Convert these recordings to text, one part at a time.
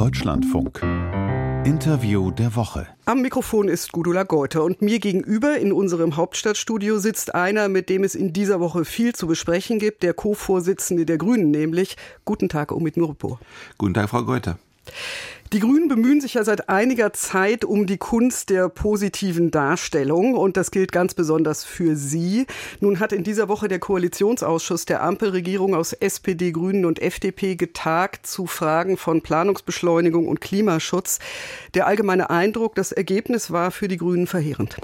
Deutschlandfunk. Interview der Woche. Am Mikrofon ist Gudula Geuter und mir gegenüber in unserem Hauptstadtstudio sitzt einer, mit dem es in dieser Woche viel zu besprechen gibt, der Co-Vorsitzende der Grünen, nämlich Guten Tag, Omid Nurpur. Guten Tag, Frau Geuter. Die Grünen bemühen sich ja seit einiger Zeit um die Kunst der positiven Darstellung und das gilt ganz besonders für Sie. Nun hat in dieser Woche der Koalitionsausschuss der Ampelregierung aus SPD, Grünen und FDP getagt zu Fragen von Planungsbeschleunigung und Klimaschutz. Der allgemeine Eindruck, das Ergebnis war für die Grünen verheerend.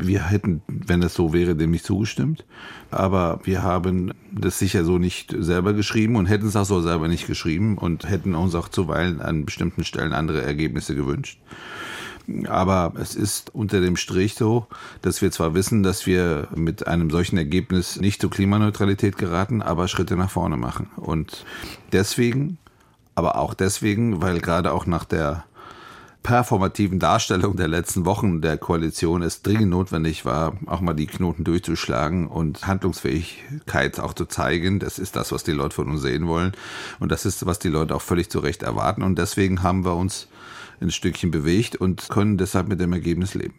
Wir hätten, wenn es so wäre, dem nicht zugestimmt. Aber wir haben das sicher so nicht selber geschrieben und hätten es auch so selber nicht geschrieben und hätten uns auch zuweilen an bestimmten Stellen andere Ergebnisse gewünscht. Aber es ist unter dem Strich so, dass wir zwar wissen, dass wir mit einem solchen Ergebnis nicht zur Klimaneutralität geraten, aber Schritte nach vorne machen. Und deswegen, aber auch deswegen, weil gerade auch nach der performativen Darstellung der letzten Wochen der Koalition es dringend notwendig war, auch mal die Knoten durchzuschlagen und Handlungsfähigkeit auch zu zeigen. Das ist das, was die Leute von uns sehen wollen. Und das ist, was die Leute auch völlig zu Recht erwarten. Und deswegen haben wir uns ein Stückchen bewegt und können deshalb mit dem Ergebnis leben.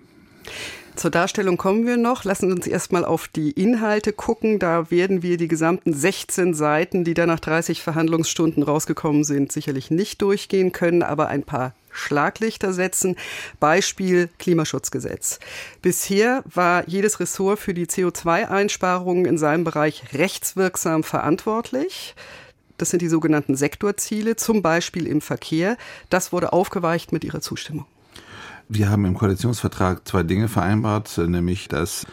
Zur Darstellung kommen wir noch. Lassen Sie uns erstmal auf die Inhalte gucken. Da werden wir die gesamten 16 Seiten, die da nach 30 Verhandlungsstunden rausgekommen sind, sicherlich nicht durchgehen können, aber ein paar Schlaglichter setzen. Beispiel Klimaschutzgesetz. Bisher war jedes Ressort für die CO2-Einsparungen in seinem Bereich rechtswirksam verantwortlich. Das sind die sogenannten Sektorziele, zum Beispiel im Verkehr. Das wurde aufgeweicht mit Ihrer Zustimmung. Wir haben im Koalitionsvertrag zwei Dinge vereinbart, nämlich dass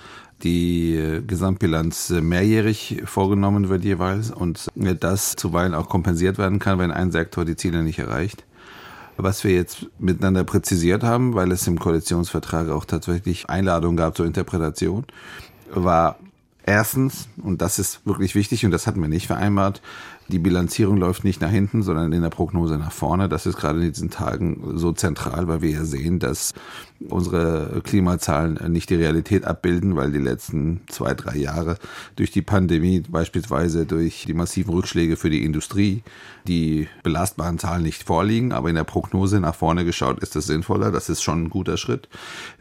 die Gesamtbilanz mehrjährig vorgenommen wird jeweils und das zuweilen auch kompensiert werden kann, wenn ein Sektor die Ziele nicht erreicht. Was wir jetzt miteinander präzisiert haben, weil es im Koalitionsvertrag auch tatsächlich Einladungen gab zur Interpretation, war erstens, und das ist wirklich wichtig und das hatten wir nicht vereinbart, die Bilanzierung läuft nicht nach hinten, sondern in der Prognose nach vorne. Das ist gerade in diesen Tagen so zentral, weil wir ja sehen, dass unsere Klimazahlen nicht die Realität abbilden, weil die letzten zwei, drei Jahre durch die Pandemie, beispielsweise durch die massiven Rückschläge für die Industrie, die belastbaren Zahlen nicht vorliegen. Aber in der Prognose nach vorne geschaut ist das sinnvoller. Das ist schon ein guter Schritt.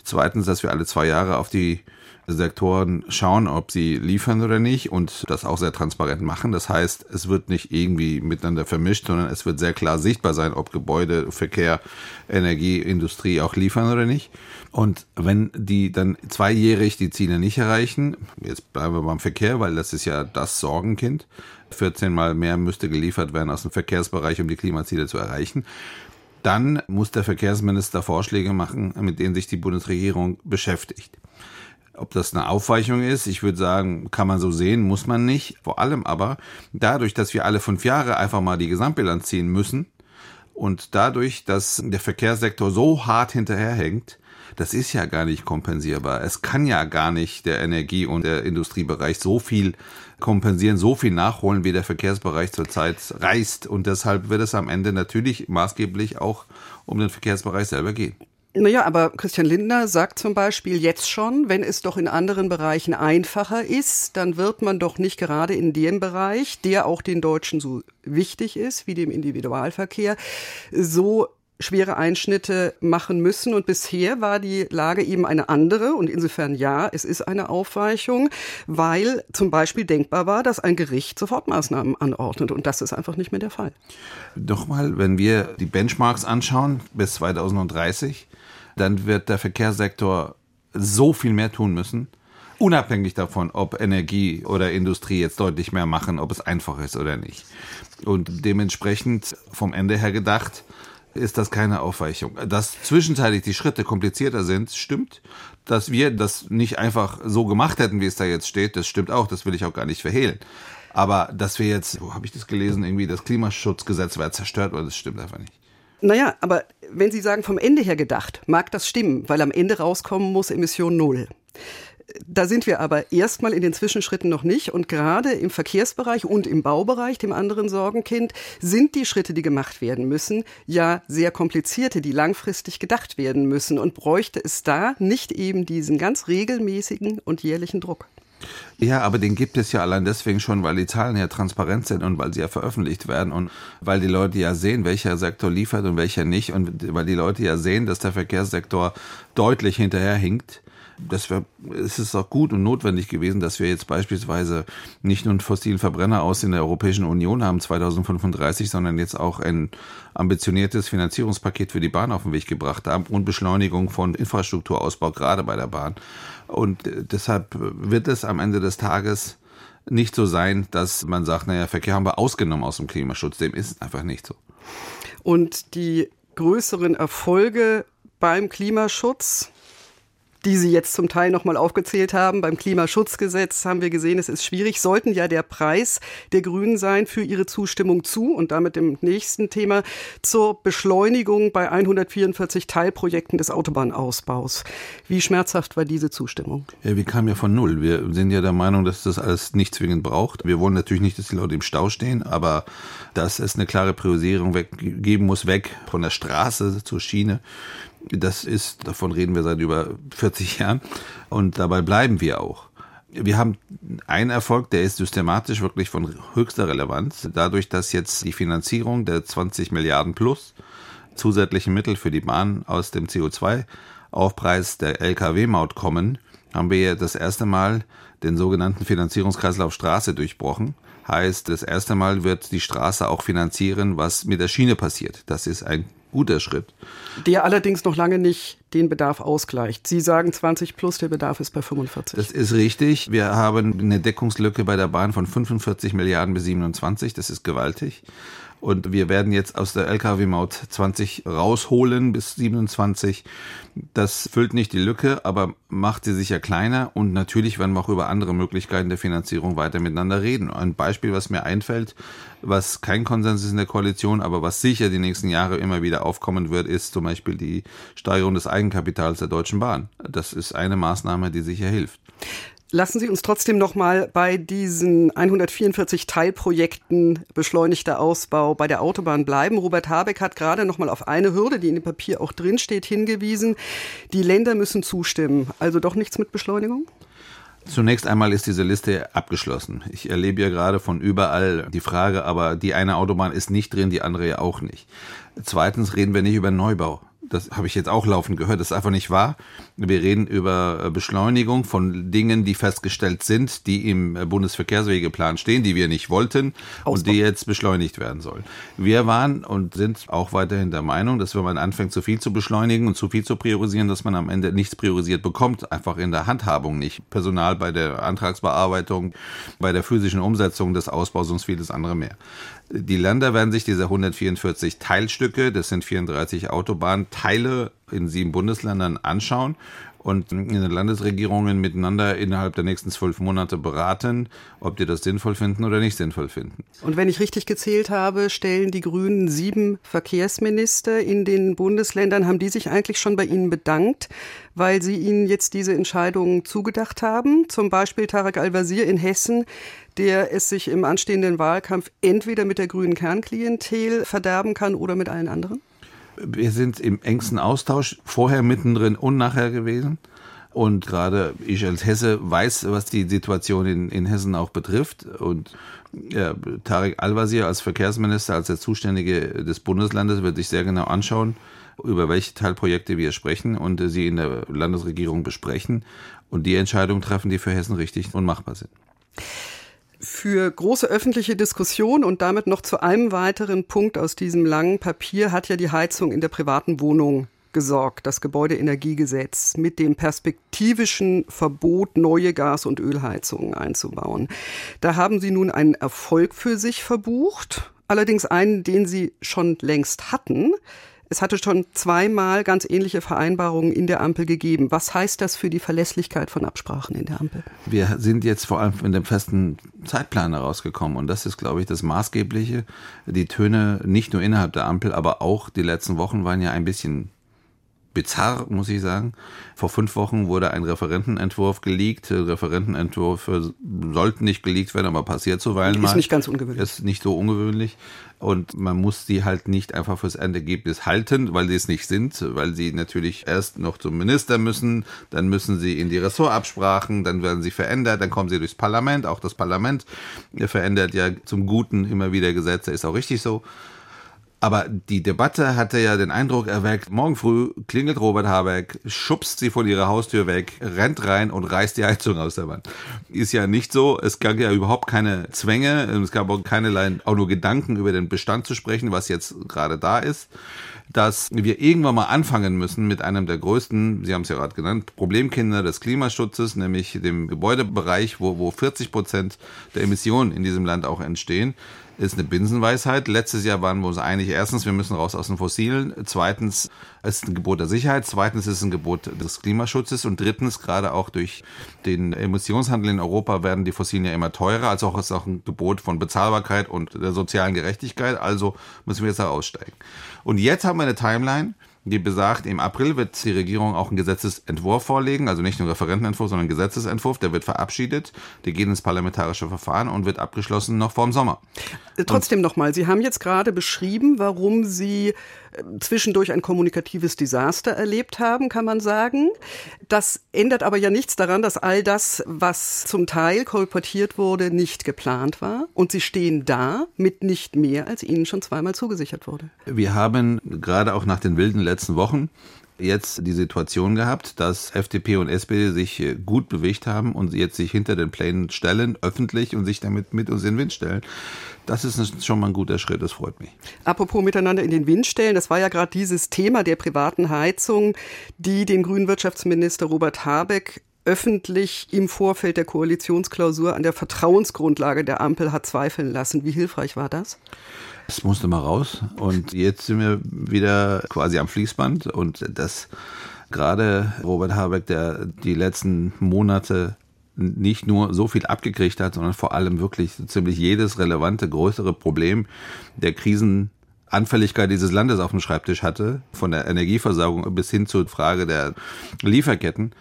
Zweitens, dass wir alle zwei Jahre auf die Sektoren schauen, ob sie liefern oder nicht und das auch sehr transparent machen. Das heißt, es wird nicht irgendwie miteinander vermischt, sondern es wird sehr klar sichtbar sein, ob Gebäude, Verkehr, Energie, Industrie auch liefern oder nicht. Und wenn die dann zweijährig die Ziele nicht erreichen, jetzt bleiben wir beim Verkehr, weil das ist ja das Sorgenkind, 14 mal mehr müsste geliefert werden aus dem Verkehrsbereich, um die Klimaziele zu erreichen dann muss der Verkehrsminister Vorschläge machen, mit denen sich die Bundesregierung beschäftigt. Ob das eine Aufweichung ist, ich würde sagen, kann man so sehen, muss man nicht. Vor allem aber dadurch, dass wir alle fünf Jahre einfach mal die Gesamtbilanz ziehen müssen und dadurch, dass der Verkehrssektor so hart hinterherhängt, das ist ja gar nicht kompensierbar. Es kann ja gar nicht der Energie- und der Industriebereich so viel kompensieren, so viel nachholen, wie der Verkehrsbereich zurzeit reißt. Und deshalb wird es am Ende natürlich maßgeblich auch um den Verkehrsbereich selber gehen. Naja, aber Christian Lindner sagt zum Beispiel jetzt schon, wenn es doch in anderen Bereichen einfacher ist, dann wird man doch nicht gerade in dem Bereich, der auch den Deutschen so wichtig ist, wie dem Individualverkehr, so schwere Einschnitte machen müssen. Und bisher war die Lage eben eine andere. Und insofern ja, es ist eine Aufweichung, weil zum Beispiel denkbar war, dass ein Gericht Sofortmaßnahmen anordnet. Und das ist einfach nicht mehr der Fall. Nochmal, wenn wir die Benchmarks anschauen bis 2030, dann wird der Verkehrssektor so viel mehr tun müssen, unabhängig davon, ob Energie oder Industrie jetzt deutlich mehr machen, ob es einfach ist oder nicht. Und dementsprechend vom Ende her gedacht, ist das keine Aufweichung. Dass zwischenzeitlich die Schritte komplizierter sind, stimmt. Dass wir das nicht einfach so gemacht hätten, wie es da jetzt steht, das stimmt auch. Das will ich auch gar nicht verhehlen. Aber dass wir jetzt, wo habe ich das gelesen, irgendwie das Klimaschutzgesetz wäre zerstört, oder das stimmt einfach nicht. Naja, aber wenn Sie sagen, vom Ende her gedacht, mag das stimmen, weil am Ende rauskommen muss Emission Null. Da sind wir aber erstmal in den Zwischenschritten noch nicht. Und gerade im Verkehrsbereich und im Baubereich, dem anderen Sorgenkind, sind die Schritte, die gemacht werden müssen, ja sehr komplizierte, die langfristig gedacht werden müssen. Und bräuchte es da nicht eben diesen ganz regelmäßigen und jährlichen Druck? Ja, aber den gibt es ja allein deswegen schon, weil die Zahlen ja transparent sind und weil sie ja veröffentlicht werden und weil die Leute ja sehen, welcher Sektor liefert und welcher nicht und weil die Leute ja sehen, dass der Verkehrssektor deutlich hinterherhinkt das wär, es ist auch gut und notwendig gewesen, dass wir jetzt beispielsweise nicht nur einen fossilen Verbrenner aus in der Europäischen Union haben 2035, sondern jetzt auch ein ambitioniertes Finanzierungspaket für die Bahn auf den Weg gebracht haben und Beschleunigung von Infrastrukturausbau gerade bei der Bahn. Und äh, deshalb wird es am Ende des Tages nicht so sein, dass man sagt, naja, Verkehr haben wir ausgenommen aus dem Klimaschutz. Dem ist einfach nicht so. Und die größeren Erfolge beim Klimaschutz, die Sie jetzt zum Teil nochmal aufgezählt haben. Beim Klimaschutzgesetz haben wir gesehen, es ist schwierig, sollten ja der Preis der Grünen sein für ihre Zustimmung zu und damit dem nächsten Thema zur Beschleunigung bei 144 Teilprojekten des Autobahnausbaus. Wie schmerzhaft war diese Zustimmung? Ja, wir kamen ja von Null. Wir sind ja der Meinung, dass das alles nicht zwingend braucht. Wir wollen natürlich nicht, dass die Leute im Stau stehen, aber dass es eine klare Priorisierung weg, geben muss, weg von der Straße zur Schiene. Das ist, davon reden wir seit über 40 Jahren und dabei bleiben wir auch. Wir haben einen Erfolg, der ist systematisch wirklich von höchster Relevanz, dadurch, dass jetzt die Finanzierung der 20 Milliarden plus zusätzliche Mittel für die Bahn aus dem CO2-Aufpreis der Lkw-Maut kommen, haben wir das erste Mal den sogenannten Finanzierungskreislauf Straße durchbrochen. Heißt, das erste Mal wird die Straße auch finanzieren, was mit der Schiene passiert. Das ist ein guter Schritt. Der allerdings noch lange nicht den Bedarf ausgleicht. Sie sagen 20 plus, der Bedarf ist bei 45. Das ist richtig. Wir haben eine Deckungslücke bei der Bahn von 45 Milliarden bis 27. Das ist gewaltig. Und wir werden jetzt aus der Lkw-Maut 20 rausholen bis 27. Das füllt nicht die Lücke, aber macht sie sicher kleiner. Und natürlich werden wir auch über andere Möglichkeiten der Finanzierung weiter miteinander reden. Ein Beispiel, was mir einfällt, was kein Konsens ist in der Koalition, aber was sicher die nächsten Jahre immer wieder aufkommen wird, ist zum Beispiel die Steigerung des Eigenkapitals der Deutschen Bahn. Das ist eine Maßnahme, die sicher hilft. Lassen Sie uns trotzdem noch mal bei diesen 144 Teilprojekten beschleunigter Ausbau bei der Autobahn bleiben. Robert Habeck hat gerade noch mal auf eine Hürde, die in dem Papier auch drin steht, hingewiesen. Die Länder müssen zustimmen. Also doch nichts mit Beschleunigung? Zunächst einmal ist diese Liste abgeschlossen. Ich erlebe ja gerade von überall die Frage, aber die eine Autobahn ist nicht drin, die andere ja auch nicht. Zweitens reden wir nicht über Neubau das habe ich jetzt auch laufend gehört, das ist einfach nicht wahr. Wir reden über äh, Beschleunigung von Dingen, die festgestellt sind, die im äh, Bundesverkehrswegeplan stehen, die wir nicht wollten Ausbau. und die jetzt beschleunigt werden sollen. Wir waren und sind auch weiterhin der Meinung, dass wenn man anfängt, zu viel zu beschleunigen und zu viel zu priorisieren, dass man am Ende nichts priorisiert bekommt, einfach in der Handhabung nicht. Personal bei der Antragsbearbeitung, bei der physischen Umsetzung des Ausbaus und vieles andere mehr. Die Länder werden sich diese 144 Teilstücke, das sind 34 Autobahnteile in sieben Bundesländern anschauen und in den Landesregierungen miteinander innerhalb der nächsten zwölf Monate beraten, ob die das sinnvoll finden oder nicht sinnvoll finden. Und wenn ich richtig gezählt habe, stellen die Grünen sieben Verkehrsminister in den Bundesländern. Haben die sich eigentlich schon bei Ihnen bedankt, weil sie Ihnen jetzt diese Entscheidungen zugedacht haben? Zum Beispiel Tarek Al-Wazir in Hessen der es sich im anstehenden Wahlkampf entweder mit der grünen Kernklientel verderben kann oder mit allen anderen? Wir sind im engsten Austausch, vorher, mittendrin und nachher gewesen. Und gerade ich als Hesse weiß, was die Situation in, in Hessen auch betrifft. Und ja, Tarek Al-Wazir als Verkehrsminister, als der Zuständige des Bundeslandes, wird sich sehr genau anschauen, über welche Teilprojekte wir sprechen und sie in der Landesregierung besprechen und die Entscheidungen treffen, die für Hessen richtig und machbar sind für große öffentliche Diskussion und damit noch zu einem weiteren Punkt aus diesem langen Papier hat ja die Heizung in der privaten Wohnung gesorgt, das Gebäudeenergiegesetz mit dem perspektivischen Verbot, neue Gas- und Ölheizungen einzubauen. Da haben Sie nun einen Erfolg für sich verbucht, allerdings einen, den Sie schon längst hatten. Es hatte schon zweimal ganz ähnliche Vereinbarungen in der Ampel gegeben. Was heißt das für die Verlässlichkeit von Absprachen in der Ampel? Wir sind jetzt vor allem in dem festen Zeitplan herausgekommen und das ist, glaube ich, das Maßgebliche. Die Töne nicht nur innerhalb der Ampel, aber auch die letzten Wochen waren ja ein bisschen bizarr, muss ich sagen. Vor fünf Wochen wurde ein Referentenentwurf geleakt. Referentenentwürfe sollten nicht geleakt werden, aber passiert zuweilen mal. Ist nicht ganz ungewöhnlich. Ist nicht so ungewöhnlich. Und man muss die halt nicht einfach fürs Endergebnis halten, weil sie es nicht sind, weil sie natürlich erst noch zum Minister müssen, dann müssen sie in die Ressortabsprachen, dann werden sie verändert, dann kommen sie durchs Parlament. Auch das Parlament verändert ja zum Guten immer wieder Gesetze, ist auch richtig so. Aber die Debatte hatte ja den Eindruck erweckt, morgen früh klingelt Robert Habeck, schubst sie von ihrer Haustür weg, rennt rein und reißt die Heizung aus der Wand. Ist ja nicht so. Es gab ja überhaupt keine Zwänge. Es gab auch keinerlei, auch nur Gedanken über den Bestand zu sprechen, was jetzt gerade da ist dass wir irgendwann mal anfangen müssen mit einem der größten, Sie haben es ja gerade genannt, Problemkinder des Klimaschutzes, nämlich dem Gebäudebereich, wo, wo 40 Prozent der Emissionen in diesem Land auch entstehen ist eine Binsenweisheit. Letztes Jahr waren wir uns einig, erstens, wir müssen raus aus den Fossilen. Zweitens, ist ein Gebot der Sicherheit. Zweitens ist es ein Gebot des Klimaschutzes. Und drittens, gerade auch durch den Emissionshandel in Europa werden die Fossilen ja immer teurer. Also auch ist auch ein Gebot von Bezahlbarkeit und der sozialen Gerechtigkeit. Also müssen wir jetzt da aussteigen. Und jetzt haben wir eine Timeline, die besagt, im April wird die Regierung auch einen Gesetzesentwurf vorlegen, also nicht nur Referentenentwurf, sondern einen Gesetzesentwurf, der wird verabschiedet, der geht ins parlamentarische Verfahren und wird abgeschlossen noch vor dem Sommer. Äh, trotzdem nochmal, Sie haben jetzt gerade beschrieben, warum Sie zwischendurch ein kommunikatives Desaster erlebt haben, kann man sagen. Das ändert aber ja nichts daran, dass all das, was zum Teil kolportiert wurde, nicht geplant war. Und Sie stehen da mit nicht mehr, als Ihnen schon zweimal zugesichert wurde. Wir haben gerade auch nach den wilden letzten Wochen jetzt die Situation gehabt, dass FDP und SPD sich äh, gut bewegt haben und jetzt sich hinter den Plänen stellen, öffentlich und sich damit mit uns in den Wind stellen. Das ist schon mal ein guter Schritt, das freut mich. Apropos miteinander in den Wind stellen, das war ja gerade dieses Thema der privaten Heizung, die den grünen Wirtschaftsminister Robert Habeck öffentlich im Vorfeld der Koalitionsklausur an der Vertrauensgrundlage der Ampel hat zweifeln lassen. Wie hilfreich war das? Es musste mal raus. Und jetzt sind wir wieder quasi am Fließband. Und das gerade Robert Habeck, der die letzten Monate nicht nur so viel abgekriegt hat, sondern vor allem wirklich ziemlich jedes relevante größere Problem der Krisenanfälligkeit dieses Landes auf dem Schreibtisch hatte, von der Energieversorgung bis hin zur Frage der Lieferketten,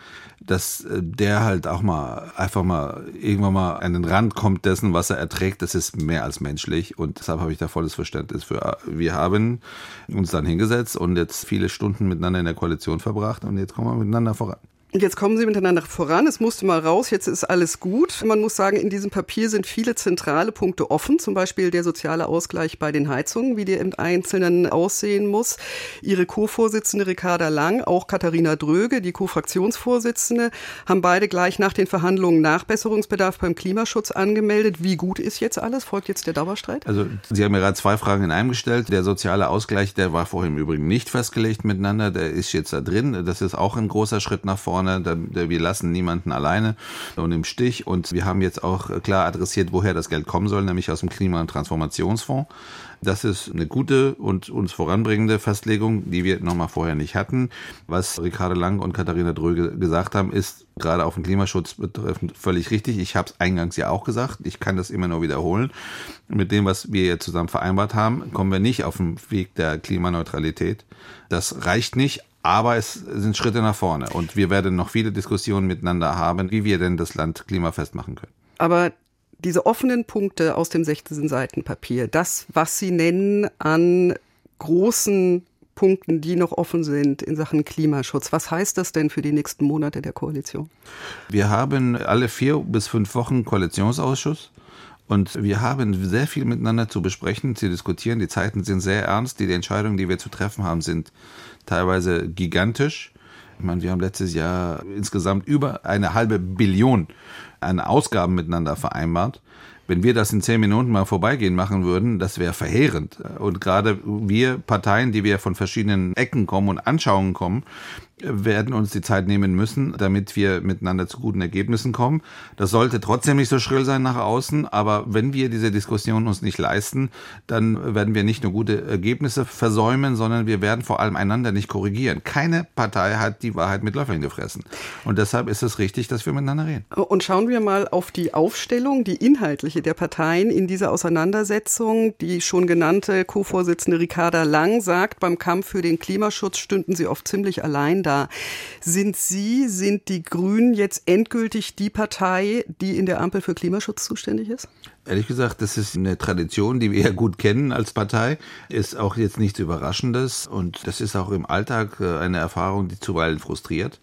dass äh, der halt auch mal einfach mal irgendwann mal an den Rand kommt dessen, was er erträgt, das ist mehr als menschlich und deshalb habe ich da volles Verständnis für. Wir haben uns dann hingesetzt und jetzt viele Stunden miteinander in der Koalition verbracht und jetzt kommen wir miteinander voran. Jetzt kommen Sie miteinander voran. Es musste mal raus. Jetzt ist alles gut. Man muss sagen, in diesem Papier sind viele zentrale Punkte offen. Zum Beispiel der soziale Ausgleich bei den Heizungen, wie der im Einzelnen aussehen muss. Ihre Co-Vorsitzende Ricarda Lang, auch Katharina Dröge, die Co-Fraktionsvorsitzende, haben beide gleich nach den Verhandlungen Nachbesserungsbedarf beim Klimaschutz angemeldet. Wie gut ist jetzt alles? Folgt jetzt der Dauerstreit? Also, Sie haben mir gerade zwei Fragen in einem gestellt. Der soziale Ausgleich, der war vorhin im Übrigen nicht festgelegt miteinander. Der ist jetzt da drin. Das ist auch ein großer Schritt nach vorne vorne. wir lassen niemanden alleine und im Stich. Und wir haben jetzt auch klar adressiert, woher das Geld kommen soll, nämlich aus dem Klima- und Transformationsfonds. Das ist eine gute und uns voranbringende Festlegung, die wir nochmal vorher nicht hatten. Was Ricardo Lang und Katharina Dröge gesagt haben, ist gerade auf den Klimaschutz betreffend völlig richtig. Ich habe es eingangs ja auch gesagt. Ich kann das immer nur wiederholen. Mit dem, was wir jetzt zusammen vereinbart haben, kommen wir nicht auf den Weg der Klimaneutralität. Das reicht nicht, aber es sind Schritte nach vorne und wir werden noch viele Diskussionen miteinander haben, wie wir denn das Land klimafest machen können. Aber diese offenen Punkte aus dem 16 Seiten Papier, das, was Sie nennen an großen Punkten, die noch offen sind in Sachen Klimaschutz. Was heißt das denn für die nächsten Monate der Koalition? Wir haben alle vier bis fünf Wochen Koalitionsausschuss. Und wir haben sehr viel miteinander zu besprechen, zu diskutieren. Die Zeiten sind sehr ernst. Die Entscheidungen, die wir zu treffen haben, sind teilweise gigantisch. Ich meine, wir haben letztes Jahr insgesamt über eine halbe Billion an Ausgaben miteinander vereinbart. Wenn wir das in zehn Minuten mal vorbeigehen machen würden, das wäre verheerend. Und gerade wir Parteien, die wir von verschiedenen Ecken kommen und Anschauungen kommen, werden uns die Zeit nehmen müssen, damit wir miteinander zu guten Ergebnissen kommen. Das sollte trotzdem nicht so schrill sein nach außen, aber wenn wir diese Diskussion uns nicht leisten, dann werden wir nicht nur gute Ergebnisse versäumen, sondern wir werden vor allem einander nicht korrigieren. Keine Partei hat die Wahrheit mit Löffeln gefressen. Und deshalb ist es richtig, dass wir miteinander reden. Und schauen wir mal auf die Aufstellung, die inhaltliche der Parteien in dieser Auseinandersetzung. Die schon genannte Co-Vorsitzende Ricarda Lang sagt, beim Kampf für den Klimaschutz stünden sie oft ziemlich allein da. Sind Sie, sind die Grünen jetzt endgültig die Partei, die in der Ampel für Klimaschutz zuständig ist? Ehrlich gesagt, das ist eine Tradition, die wir ja gut kennen als Partei. Ist auch jetzt nichts Überraschendes und das ist auch im Alltag äh, eine Erfahrung, die zuweilen frustriert.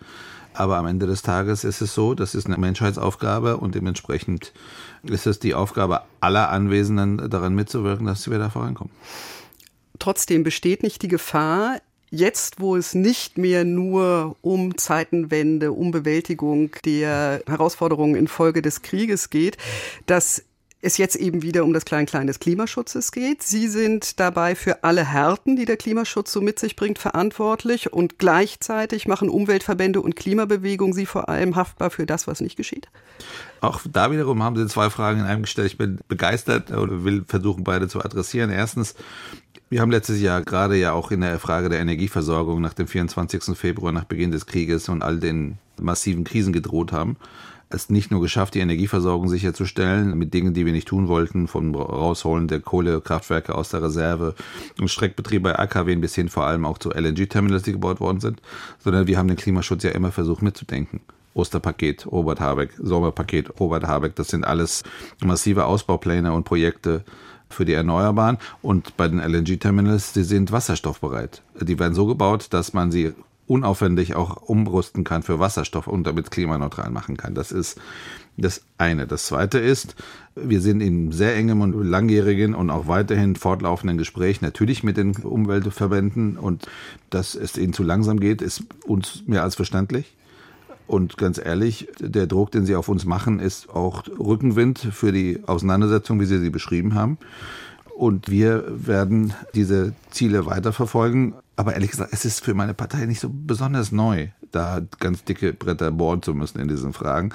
Aber am Ende des Tages ist es so, das ist eine Menschheitsaufgabe und dementsprechend ist es die Aufgabe aller Anwesenden, daran mitzuwirken, dass wir da vorankommen. Trotzdem besteht nicht die Gefahr, jetzt, wo es nicht mehr nur um Zeitenwende, um Bewältigung der Herausforderungen infolge des Krieges geht, dass es jetzt eben wieder um das Klein-Klein des Klimaschutzes geht. Sie sind dabei für alle Härten, die der Klimaschutz so mit sich bringt, verantwortlich und gleichzeitig machen Umweltverbände und Klimabewegung Sie vor allem haftbar für das, was nicht geschieht? Auch da wiederum haben Sie zwei Fragen in einem gestellt. Ich bin begeistert und will versuchen, beide zu adressieren. Erstens, wir haben letztes Jahr gerade ja auch in der Frage der Energieversorgung nach dem 24. Februar, nach Beginn des Krieges und all den massiven Krisen gedroht haben, es nicht nur geschafft, die Energieversorgung sicherzustellen mit Dingen, die wir nicht tun wollten, vom Rausholen der Kohlekraftwerke aus der Reserve und Streckbetrieb bei AKW bis hin vor allem auch zu LNG-Terminals, die gebaut worden sind, sondern wir haben den Klimaschutz ja immer versucht mitzudenken. Osterpaket, Robert Habeck, Sommerpaket, Robert Habeck, das sind alles massive Ausbaupläne und Projekte, für die Erneuerbaren und bei den LNG-Terminals, die sind wasserstoffbereit. Die werden so gebaut, dass man sie unaufwendig auch umrüsten kann für Wasserstoff und damit klimaneutral machen kann. Das ist das eine. Das zweite ist, wir sind in sehr engem und langjährigen und auch weiterhin fortlaufenden Gespräch natürlich mit den Umweltverbänden und dass es ihnen zu langsam geht, ist uns mehr als verständlich. Und ganz ehrlich, der Druck, den sie auf uns machen, ist auch Rückenwind für die Auseinandersetzung, wie Sie sie beschrieben haben. Und wir werden diese Ziele weiterverfolgen. Aber ehrlich gesagt, es ist für meine Partei nicht so besonders neu, da ganz dicke Bretter bohren zu müssen in diesen Fragen.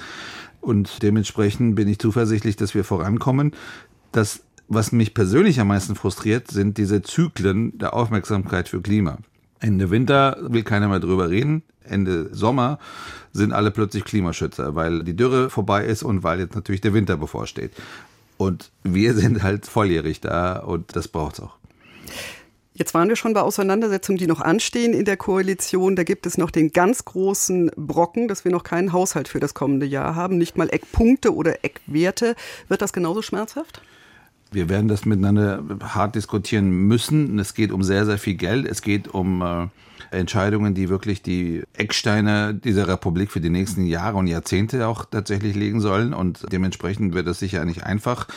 Und dementsprechend bin ich zuversichtlich, dass wir vorankommen. Das, was mich persönlich am meisten frustriert, sind diese Zyklen der Aufmerksamkeit für Klima. Ende Winter will keiner mehr drüber reden. Ende Sommer sind alle plötzlich Klimaschützer, weil die Dürre vorbei ist und weil jetzt natürlich der Winter bevorsteht. Und wir sind halt volljährig da und das braucht's auch. Jetzt waren wir schon bei Auseinandersetzungen, die noch anstehen in der Koalition. Da gibt es noch den ganz großen Brocken, dass wir noch keinen Haushalt für das kommende Jahr haben, nicht mal Eckpunkte oder Eckwerte. Wird das genauso schmerzhaft? Wir werden das miteinander hart diskutieren müssen. Es geht um sehr, sehr viel Geld. Es geht um äh, Entscheidungen, die wirklich die Ecksteine dieser Republik für die nächsten Jahre und Jahrzehnte auch tatsächlich legen sollen. Und dementsprechend wird es sicher nicht einfach.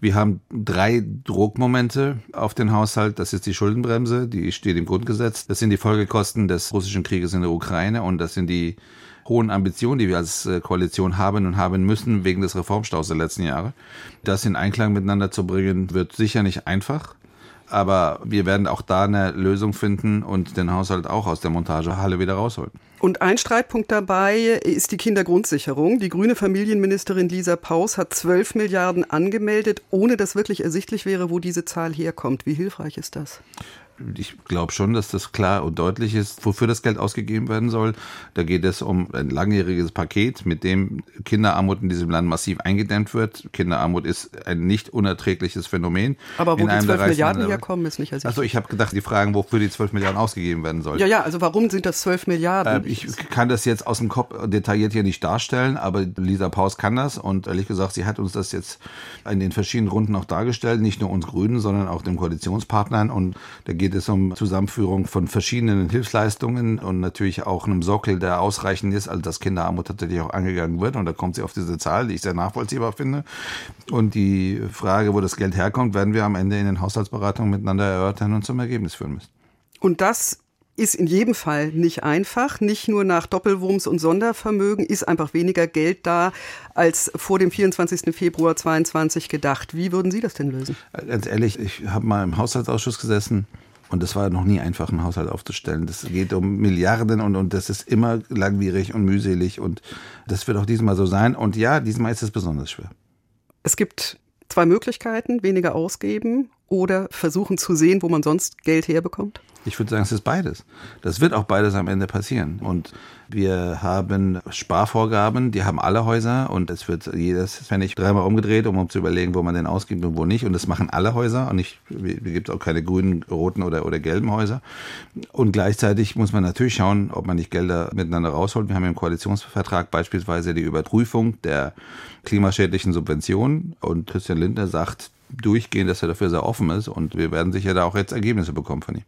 Wir haben drei Druckmomente auf den Haushalt. Das ist die Schuldenbremse, die steht im Grundgesetz. Das sind die Folgekosten des russischen Krieges in der Ukraine und das sind die hohen Ambitionen, die wir als äh, Koalition haben und haben müssen wegen des Reformstaus der letzten Jahre. Das in Einklang miteinander zu bringen, wird sicher nicht einfach aber wir werden auch da eine Lösung finden und den Haushalt auch aus der Montagehalle wieder rausholen. Und ein Streitpunkt dabei ist die Kindergrundsicherung. Die grüne Familienministerin Lisa Paus hat 12 Milliarden angemeldet, ohne dass wirklich ersichtlich wäre, wo diese Zahl herkommt. Wie hilfreich ist das? Ich glaube schon, dass das klar und deutlich ist, wofür das Geld ausgegeben werden soll. Da geht es um ein langjähriges Paket, mit dem Kinderarmut in diesem Land massiv eingedämmt wird. Kinderarmut ist ein nicht unerträgliches Phänomen. Aber wo die 12 Milliarden herkommen, ist nicht ersichtlich. Also ich habe gedacht, die Fragen, wofür die 12 Milliarden ausgegeben werden sollen. Ja, ja, also warum sind das 12 Milliarden? Äh, ich kann das jetzt aus dem Kopf detailliert hier nicht darstellen, aber Lisa Paus kann das und ehrlich gesagt, sie hat uns das jetzt in den verschiedenen Runden auch dargestellt, nicht nur uns Grünen, sondern auch den Koalitionspartnern und da geht geht es um Zusammenführung von verschiedenen Hilfsleistungen und natürlich auch einem Sockel, der ausreichend ist, also dass Kinderarmut tatsächlich auch angegangen wird. Und da kommt sie auf diese Zahl, die ich sehr nachvollziehbar finde. Und die Frage, wo das Geld herkommt, werden wir am Ende in den Haushaltsberatungen miteinander erörtern und zum Ergebnis führen müssen. Und das ist in jedem Fall nicht einfach. Nicht nur nach Doppelwumms und Sondervermögen ist einfach weniger Geld da als vor dem 24. Februar 2022 gedacht. Wie würden Sie das denn lösen? Ganz ehrlich, ich habe mal im Haushaltsausschuss gesessen Und das war noch nie einfach, einen Haushalt aufzustellen. Das geht um Milliarden und, und das ist immer langwierig und mühselig und das wird auch diesmal so sein. Und ja, diesmal ist es besonders schwer. Es gibt zwei Möglichkeiten, weniger ausgeben oder versuchen zu sehen, wo man sonst Geld herbekommt? Ich würde sagen, es ist beides. Das wird auch beides am Ende passieren. Und wir haben Sparvorgaben, die haben alle Häuser und es wird jedes Pfennig dreimal umgedreht, um, zu überlegen, wo man den ausgibt und wo nicht. Und das machen alle Häuser und nicht, es gibt auch keine grünen, roten oder, oder gelben Häuser. Und gleichzeitig muss man natürlich schauen, ob man nicht Gelder miteinander rausholt. Wir haben im Koalitionsvertrag beispielsweise die Überprüfung der klimaschädlichen Subventionen und Christian Lindner sagt, durchgehen, dass er dafür sehr offen ist und wir werden sicher da auch jetzt Ergebnisse bekommen von ihm.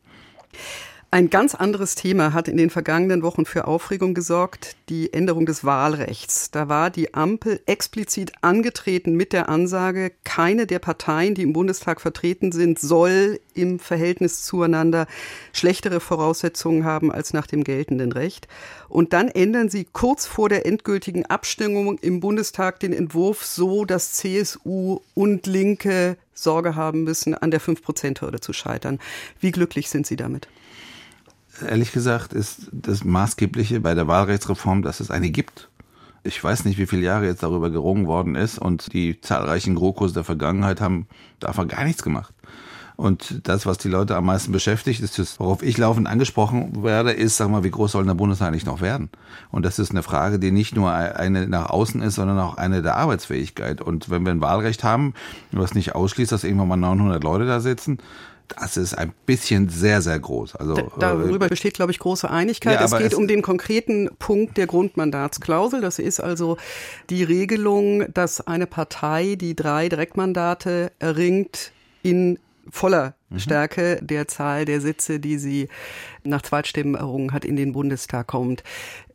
Ein ganz anderes Thema hat in den vergangenen Wochen für Aufregung gesorgt, die Änderung des Wahlrechts. Da war die Ampel explizit angetreten mit der Ansage, keine der Parteien, die im Bundestag vertreten sind, soll im Verhältnis zueinander schlechtere Voraussetzungen haben als nach dem geltenden Recht. Und dann ändern sie kurz vor der endgültigen Abstimmung im Bundestag den Entwurf so, dass CSU und Linke Sorge haben müssen, an der 5-Prozent-Hürde zu scheitern. Wie glücklich sind Sie damit? Ehrlich gesagt, ist das Maßgebliche bei der Wahlrechtsreform, dass es eine gibt. Ich weiß nicht, wie viele Jahre jetzt darüber gerungen worden ist und die zahlreichen GroKos der Vergangenheit haben davon gar nichts gemacht. Und das, was die Leute am meisten beschäftigt, ist das, worauf ich laufend angesprochen werde, ist, sag mal, wie groß soll der Bundestag eigentlich noch werden? Und das ist eine Frage, die nicht nur eine nach außen ist, sondern auch eine der Arbeitsfähigkeit. Und wenn wir ein Wahlrecht haben, was nicht ausschließt, dass irgendwann mal 900 Leute da sitzen, das ist ein bisschen sehr, sehr groß. Also, Darüber äh, besteht, glaube ich, große Einigkeit. Ja, es geht es um den konkreten Punkt der Grundmandatsklausel. Das ist also die Regelung, dass eine Partei, die drei Direktmandate erringt, in voller mhm. Stärke der Zahl der Sitze, die sie nach Zweitstimmen errungen hat, in den Bundestag kommt.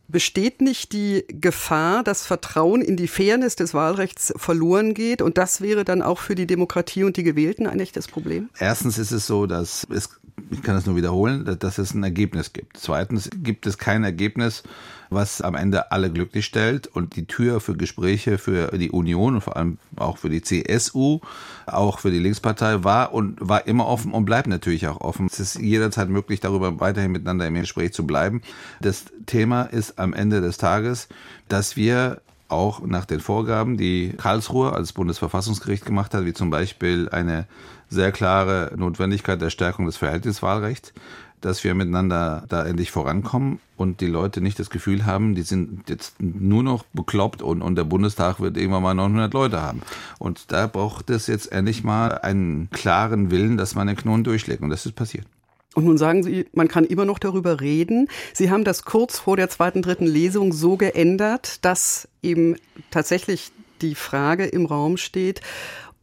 Besteht nicht die Gefahr, dass Vertrauen in die Fairness des Wahlrechts verloren geht? Und das wäre dann auch für die Demokratie und die Gewählten ein echtes Problem? Erstens ist es so, dass es, ich kann es nur wiederholen, dass es ein Ergebnis gibt. Zweitens gibt es kein Ergebnis, was am Ende alle glücklich stellt und die Tür für Gespräche für die Union und vor allem auch für die CSU, auch für die Linkspartei war und war immer offen und bleibt natürlich auch offen. Es ist jederzeit möglich, darüber weiterhin miteinander im Gespräch zu bleiben. Das Thema ist am Ende des Tages, dass wir auch nach den Vorgaben, die Karlsruhe als Bundesverfassungsgericht gemacht hat, wie zum Beispiel eine sehr klare Notwendigkeit der Stärkung des Verhältniswahlrechts, dass wir miteinander da endlich vorankommen und die Leute nicht das Gefühl haben, die sind jetzt nur noch bekloppt und, und der Bundestag wird irgendwann mal 900 Leute haben. Und da braucht es jetzt endlich mal einen klaren Willen, dass man den Knoten durchschlägt und das ist passiert. Und nun sagen Sie, man kann immer noch darüber reden. Sie haben das kurz vor der zweiten, dritten Lesung so geändert, dass eben tatsächlich die Frage im Raum steht,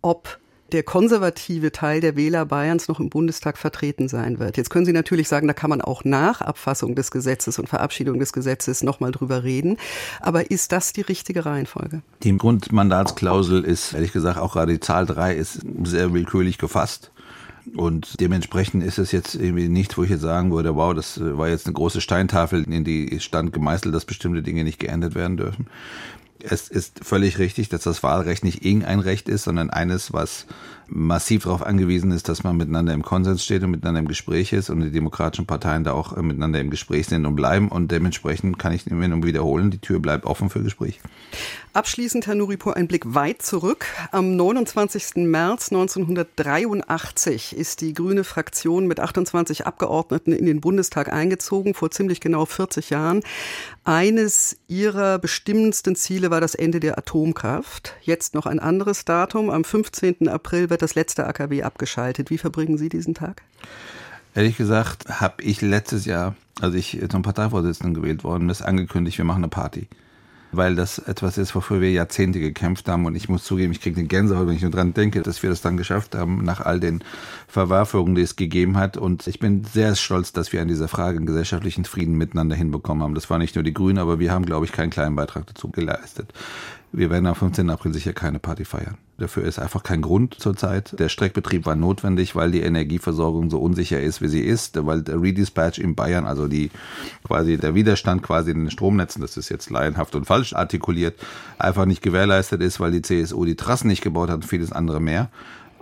ob der konservative Teil der Wähler Bayerns noch im Bundestag vertreten sein wird. Jetzt können Sie natürlich sagen, da kann man auch nach Abfassung des Gesetzes und Verabschiedung des Gesetzes nochmal drüber reden. Aber ist das die richtige Reihenfolge? Die Grundmandatsklausel ist, ehrlich gesagt, auch gerade die Zahl drei ist sehr willkürlich gefasst. Und dementsprechend ist es jetzt irgendwie nichts, wo ich jetzt sagen würde, wow, das war jetzt eine große Steintafel, in die stand gemeißelt, dass bestimmte Dinge nicht geändert werden dürfen es ist völlig richtig, dass das Wahlrecht nicht irgendein Recht ist, sondern eines, was massiv darauf angewiesen ist, dass man miteinander im Konsens steht und miteinander im Gespräch ist und die demokratischen Parteien da auch miteinander im Gespräch sind und bleiben. Und dementsprechend kann ich immer nur wiederholen, die Tür bleibt offen für Gespräch. Abschließend, Herr Nuripur, ein Blick weit zurück. Am 29. März 1983 ist die grüne Fraktion mit 28 Abgeordneten in den Bundestag eingezogen, vor ziemlich genau 40 Jahren. Eines ihrer bestimmendsten Ziele war das Ende der Atomkraft. Jetzt noch ein anderes Datum. Am 15. April wird das letzte AKW abgeschaltet. Wie verbringen Sie diesen Tag? Ehrlich gesagt habe ich letztes Jahr, als ich zum Parteivorsitzenden gewählt worden bin, angekündigt, wir machen eine Party weil das etwas ist, wofür wir Jahrzehnte gekämpft haben. Und ich muss zugeben, ich kriege den Gänsehaut, wenn ich nur dran denke, dass wir das dann geschafft haben, nach all den Verwerfungen, die es gegeben hat. Und ich bin sehr stolz, dass wir an dieser Frage einen gesellschaftlichen Frieden miteinander hinbekommen haben. Das war nicht nur die Grünen, aber wir haben, glaube ich, keinen kleinen Beitrag dazu geleistet. Wir werden am 15. April sicher keine Party feiern. Dafür ist einfach kein Grund zurzeit. Der Streckbetrieb war notwendig, weil die Energieversorgung so unsicher ist, wie sie ist, weil der Redispatch in Bayern, also die quasi der Widerstand quasi in den Stromnetzen, das ist jetzt laienhaft und falsch artikuliert, einfach nicht gewährleistet ist, weil die CSU die Trassen nicht gebaut hat und vieles andere mehr.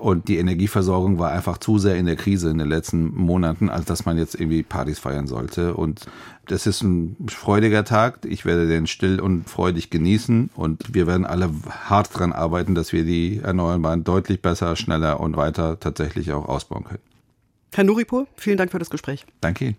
Und die Energieversorgung war einfach zu sehr in der Krise in den letzten Monaten, als dass man jetzt irgendwie Partys feiern sollte. Und das ist ein freudiger Tag. Ich werde den still und freudig genießen. Und wir werden alle hart dran arbeiten, dass wir die Erneuerbaren deutlich besser, schneller und weiter tatsächlich auch ausbauen können. Herr Nuripur, vielen Dank für das Gespräch. Danke.